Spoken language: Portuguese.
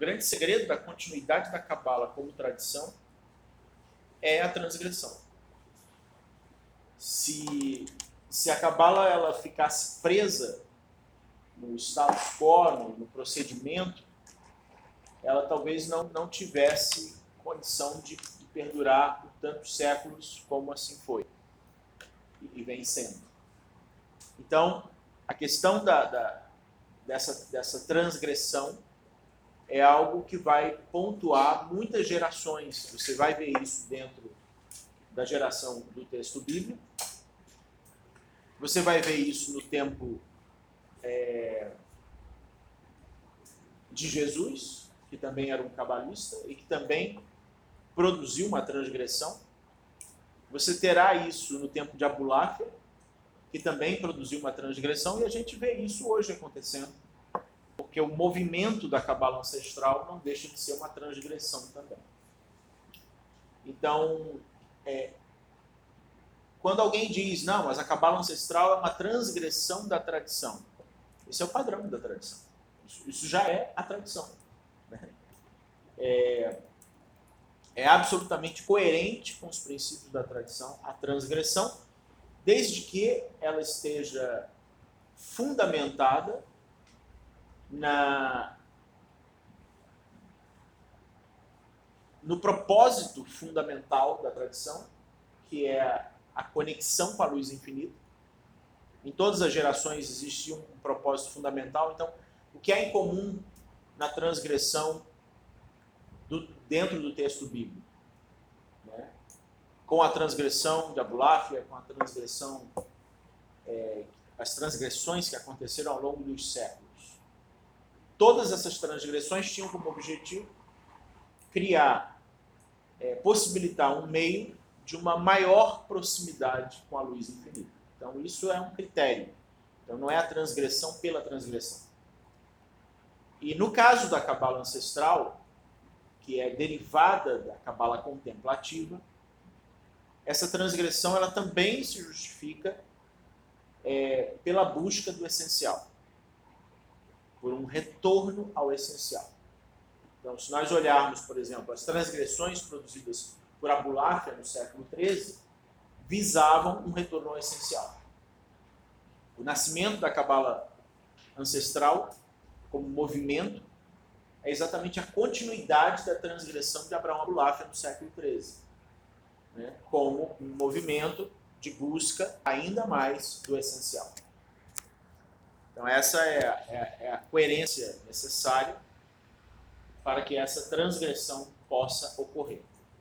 grande segredo da continuidade da Cabala como tradição é a transgressão. Se, se a Cabala ela ficasse presa no status quo, no, no procedimento, ela talvez não, não tivesse condição de, de perdurar por tantos séculos como assim foi e, e vem sendo. Então, a questão da, da, dessa, dessa transgressão é algo que vai pontuar muitas gerações. Você vai ver isso dentro da geração do texto bíblico. Você vai ver isso no tempo é, de Jesus, que também era um cabalista e que também produziu uma transgressão. Você terá isso no tempo de Abuláfia, que também produziu uma transgressão, e a gente vê isso hoje acontecendo, porque o movimento da cabala ancestral não deixa de ser uma transgressão também. Então, é, quando alguém diz, não, mas a cabala ancestral é uma transgressão da tradição, esse é o padrão da tradição. Isso, isso já é a tradição. Né? É, é absolutamente coerente com os princípios da tradição a transgressão, desde que ela esteja fundamentada na no propósito fundamental da tradição, que é a conexão com a luz infinita. Em todas as gerações existe um propósito fundamental, então o que há em comum na transgressão do, dentro do texto bíblico? Né? Com a transgressão de Abuláfia, com a transgressão, é, as transgressões que aconteceram ao longo dos séculos. Todas essas transgressões tinham como objetivo criar, é, possibilitar um meio de uma maior proximidade com a luz infinita. Então, isso é um critério. Então, não é a transgressão pela transgressão. E no caso da cabala ancestral, que é derivada da cabala contemplativa, essa transgressão ela também se justifica é, pela busca do essencial, por um retorno ao essencial. Então, se nós olharmos, por exemplo, as transgressões produzidas por Abulafia no século XIII, visavam um retorno ao essencial. O nascimento da cabala ancestral como movimento é exatamente a continuidade da transgressão de Abraão Abulafia no século XIII, né? como um movimento de busca ainda mais do essencial. Então essa é a, é, é a coerência necessária para que essa transgressão possa ocorrer.